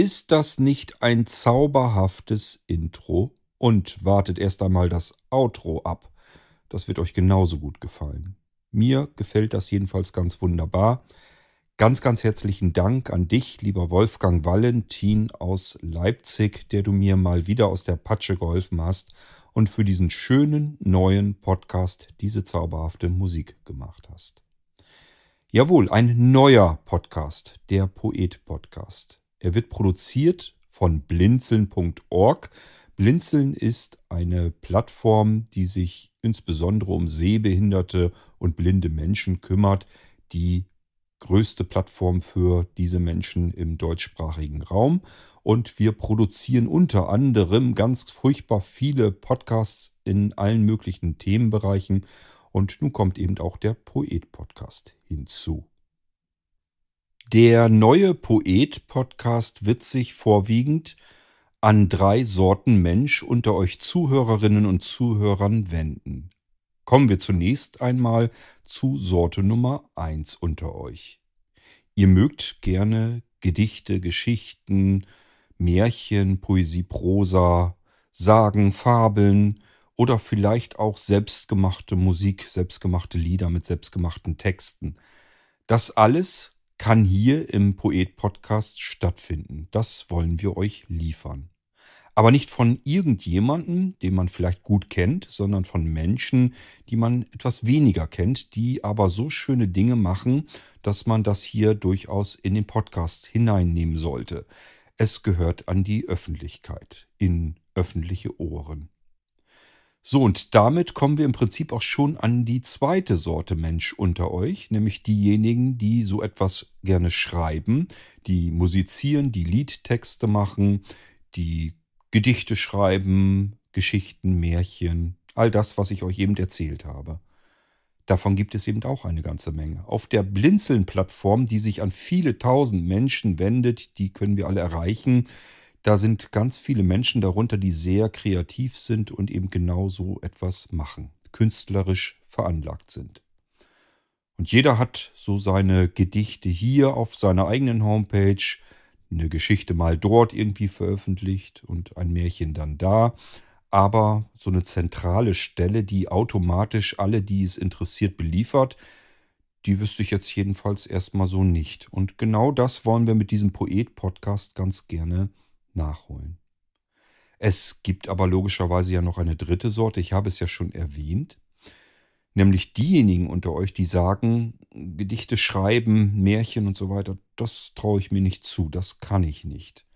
Ist das nicht ein zauberhaftes Intro? Und wartet erst einmal das Outro ab. Das wird euch genauso gut gefallen. Mir gefällt das jedenfalls ganz wunderbar. Ganz, ganz herzlichen Dank an dich, lieber Wolfgang Valentin aus Leipzig, der du mir mal wieder aus der Patsche geholfen hast und für diesen schönen neuen Podcast diese zauberhafte Musik gemacht hast. Jawohl, ein neuer Podcast, der Poet Podcast. Er wird produziert von blinzeln.org. Blinzeln ist eine Plattform, die sich insbesondere um sehbehinderte und blinde Menschen kümmert, die größte Plattform für diese Menschen im deutschsprachigen Raum. Und wir produzieren unter anderem ganz furchtbar viele Podcasts in allen möglichen Themenbereichen. Und nun kommt eben auch der Poet-Podcast hinzu. Der neue Poet-Podcast wird sich vorwiegend an drei Sorten Mensch unter euch Zuhörerinnen und Zuhörern wenden. Kommen wir zunächst einmal zu Sorte Nummer eins unter euch. Ihr mögt gerne Gedichte, Geschichten, Märchen, Poesie, Prosa, Sagen, Fabeln oder vielleicht auch selbstgemachte Musik, selbstgemachte Lieder mit selbstgemachten Texten. Das alles kann hier im Poet-Podcast stattfinden. Das wollen wir euch liefern. Aber nicht von irgendjemandem, den man vielleicht gut kennt, sondern von Menschen, die man etwas weniger kennt, die aber so schöne Dinge machen, dass man das hier durchaus in den Podcast hineinnehmen sollte. Es gehört an die Öffentlichkeit, in öffentliche Ohren. So, und damit kommen wir im Prinzip auch schon an die zweite Sorte Mensch unter euch, nämlich diejenigen, die so etwas gerne schreiben, die musizieren, die Liedtexte machen, die Gedichte schreiben, Geschichten, Märchen, all das, was ich euch eben erzählt habe. Davon gibt es eben auch eine ganze Menge. Auf der Blinzeln-Plattform, die sich an viele tausend Menschen wendet, die können wir alle erreichen, da sind ganz viele Menschen darunter, die sehr kreativ sind und eben genau so etwas machen, künstlerisch veranlagt sind. Und jeder hat so seine Gedichte hier auf seiner eigenen Homepage, eine Geschichte mal dort irgendwie veröffentlicht und ein Märchen dann da. Aber so eine zentrale Stelle, die automatisch alle, die es interessiert, beliefert, die wüsste ich jetzt jedenfalls erstmal so nicht. Und genau das wollen wir mit diesem Poet-Podcast ganz gerne nachholen. Es gibt aber logischerweise ja noch eine dritte Sorte, ich habe es ja schon erwähnt, nämlich diejenigen unter euch, die sagen, Gedichte schreiben, Märchen und so weiter, das traue ich mir nicht zu, das kann ich nicht.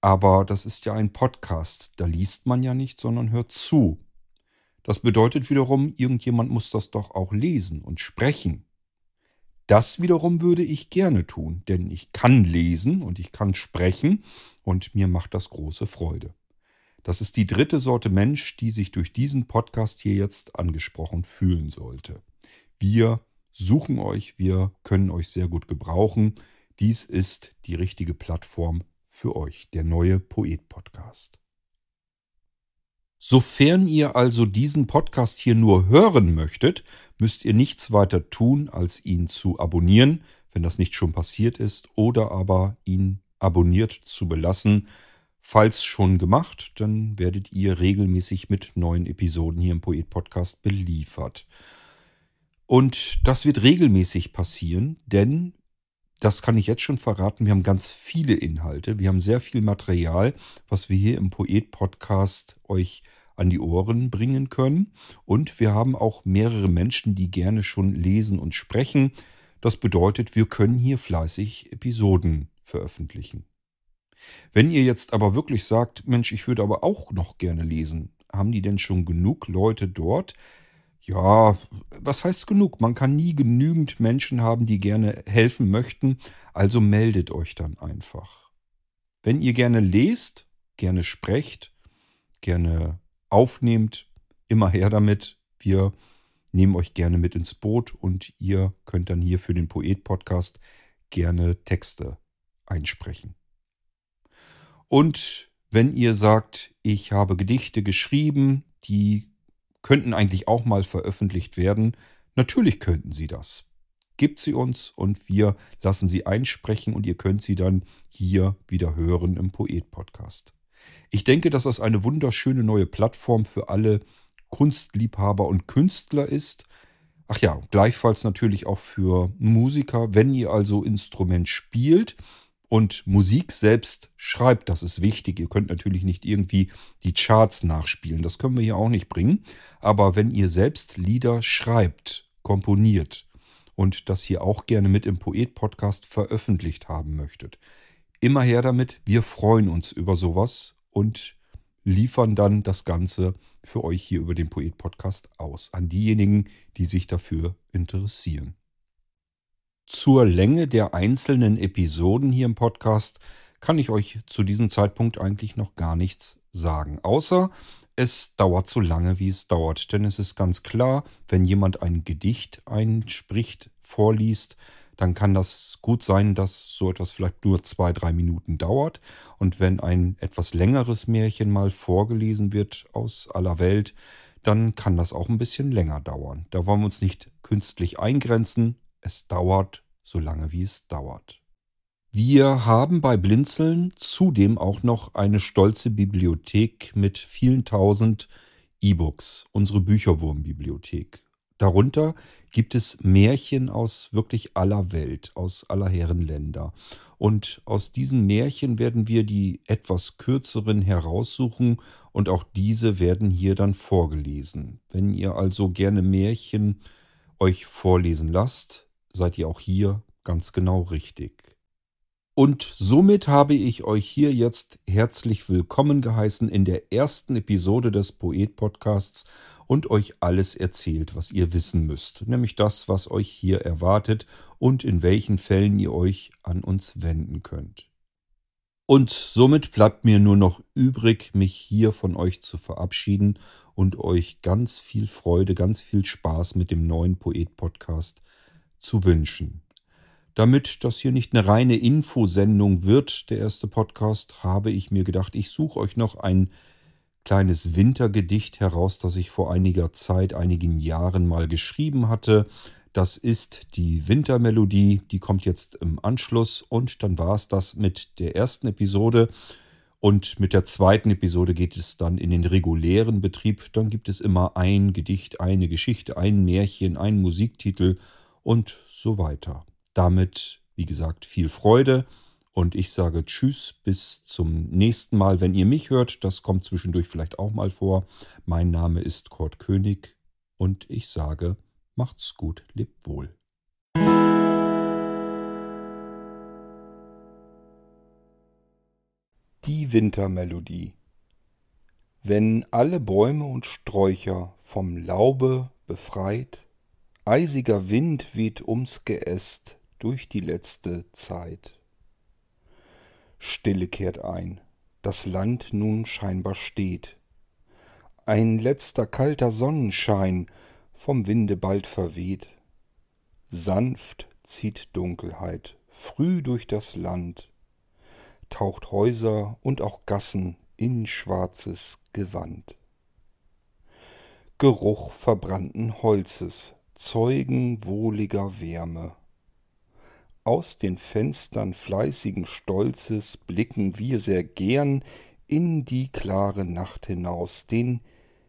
Aber das ist ja ein Podcast, da liest man ja nicht, sondern hört zu. Das bedeutet wiederum, irgendjemand muss das doch auch lesen und sprechen. Das wiederum würde ich gerne tun, denn ich kann lesen und ich kann sprechen und mir macht das große Freude. Das ist die dritte Sorte Mensch, die sich durch diesen Podcast hier jetzt angesprochen fühlen sollte. Wir suchen euch, wir können euch sehr gut gebrauchen. Dies ist die richtige Plattform für euch, der neue Poet Podcast. Sofern ihr also diesen Podcast hier nur hören möchtet, müsst ihr nichts weiter tun, als ihn zu abonnieren, wenn das nicht schon passiert ist, oder aber ihn abonniert zu belassen. Falls schon gemacht, dann werdet ihr regelmäßig mit neuen Episoden hier im Poet Podcast beliefert. Und das wird regelmäßig passieren, denn das kann ich jetzt schon verraten, wir haben ganz viele Inhalte, wir haben sehr viel Material, was wir hier im Poet-Podcast euch an die Ohren bringen können. Und wir haben auch mehrere Menschen, die gerne schon lesen und sprechen. Das bedeutet, wir können hier fleißig Episoden veröffentlichen. Wenn ihr jetzt aber wirklich sagt, Mensch, ich würde aber auch noch gerne lesen, haben die denn schon genug Leute dort? Ja, was heißt genug? Man kann nie genügend Menschen haben, die gerne helfen möchten, also meldet euch dann einfach. Wenn ihr gerne lest, gerne sprecht, gerne aufnehmt, immer her damit. Wir nehmen euch gerne mit ins Boot und ihr könnt dann hier für den Poet-Podcast gerne Texte einsprechen. Und wenn ihr sagt, ich habe Gedichte geschrieben, die könnten eigentlich auch mal veröffentlicht werden, natürlich könnten sie das. Gebt sie uns und wir lassen sie einsprechen und ihr könnt sie dann hier wieder hören im Poet-Podcast. Ich denke, dass das eine wunderschöne neue Plattform für alle Kunstliebhaber und Künstler ist. Ach ja, gleichfalls natürlich auch für Musiker. Wenn ihr also Instrument spielt und Musik selbst schreibt, das ist wichtig. Ihr könnt natürlich nicht irgendwie die Charts nachspielen. Das können wir hier auch nicht bringen. Aber wenn ihr selbst Lieder schreibt, komponiert und das hier auch gerne mit im Poet-Podcast veröffentlicht haben möchtet, immer her damit. Wir freuen uns über sowas und liefern dann das Ganze für euch hier über den Poet-Podcast aus an diejenigen, die sich dafür interessieren. Zur Länge der einzelnen Episoden hier im Podcast kann ich euch zu diesem Zeitpunkt eigentlich noch gar nichts sagen, außer es dauert so lange, wie es dauert. Denn es ist ganz klar, wenn jemand ein Gedicht einspricht, vorliest, dann kann das gut sein, dass so etwas vielleicht nur zwei, drei Minuten dauert. Und wenn ein etwas längeres Märchen mal vorgelesen wird aus aller Welt, dann kann das auch ein bisschen länger dauern. Da wollen wir uns nicht künstlich eingrenzen. Es dauert so lange, wie es dauert. Wir haben bei Blinzeln zudem auch noch eine stolze Bibliothek mit vielen tausend E-Books, unsere Bücherwurmbibliothek. Darunter gibt es Märchen aus wirklich aller Welt, aus aller Herren Länder. Und aus diesen Märchen werden wir die etwas kürzeren heraussuchen und auch diese werden hier dann vorgelesen. Wenn ihr also gerne Märchen euch vorlesen lasst, seid ihr auch hier ganz genau richtig. Und somit habe ich euch hier jetzt herzlich willkommen geheißen in der ersten Episode des Poet-Podcasts und euch alles erzählt, was ihr wissen müsst, nämlich das, was euch hier erwartet und in welchen Fällen ihr euch an uns wenden könnt. Und somit bleibt mir nur noch übrig, mich hier von euch zu verabschieden und euch ganz viel Freude, ganz viel Spaß mit dem neuen Poet-Podcast zu wünschen. Damit das hier nicht eine reine Infosendung wird, der erste Podcast, habe ich mir gedacht, ich suche euch noch ein kleines Wintergedicht heraus, das ich vor einiger Zeit, einigen Jahren mal geschrieben hatte. Das ist die Wintermelodie, die kommt jetzt im Anschluss und dann war es das mit der ersten Episode. Und mit der zweiten Episode geht es dann in den regulären Betrieb. Dann gibt es immer ein Gedicht, eine Geschichte, ein Märchen, einen Musiktitel und so weiter damit, wie gesagt, viel Freude. Und ich sage Tschüss, bis zum nächsten Mal, wenn ihr mich hört. Das kommt zwischendurch vielleicht auch mal vor. Mein Name ist Kurt König und ich sage, macht's gut, lebt wohl. Die Wintermelodie. Wenn alle Bäume und Sträucher vom Laube befreit, eisiger Wind weht ums Geäst, durch die letzte Zeit. Stille kehrt ein, das Land nun scheinbar steht. Ein letzter kalter Sonnenschein vom Winde bald verweht. Sanft zieht Dunkelheit früh durch das Land, taucht Häuser und auch Gassen in schwarzes Gewand. Geruch verbrannten Holzes, Zeugen wohliger Wärme. Aus den Fenstern fleißigen Stolzes blicken wir sehr gern in die klare Nacht hinaus, den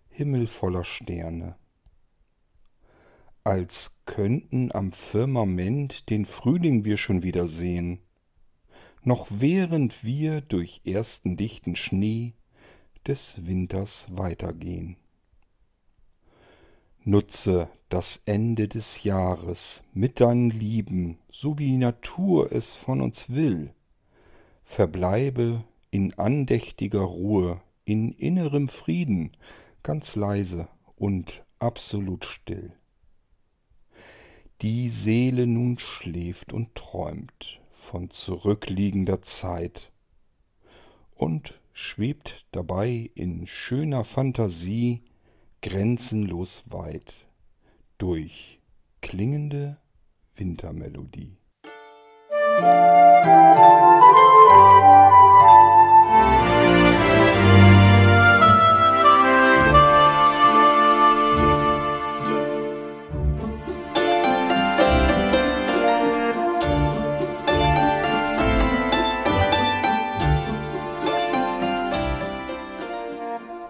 Himmel voller Sterne. Als könnten am Firmament den Frühling wir schon wieder sehen, noch während wir durch ersten dichten Schnee des Winters weitergehen. Nutze das Ende des Jahres mit deinen Lieben, so wie die Natur es von uns will. Verbleibe in andächtiger Ruhe, in innerem Frieden, ganz leise und absolut still. Die Seele nun schläft und träumt von zurückliegender Zeit und schwebt dabei in schöner Fantasie grenzenlos weit durch klingende Wintermelodie.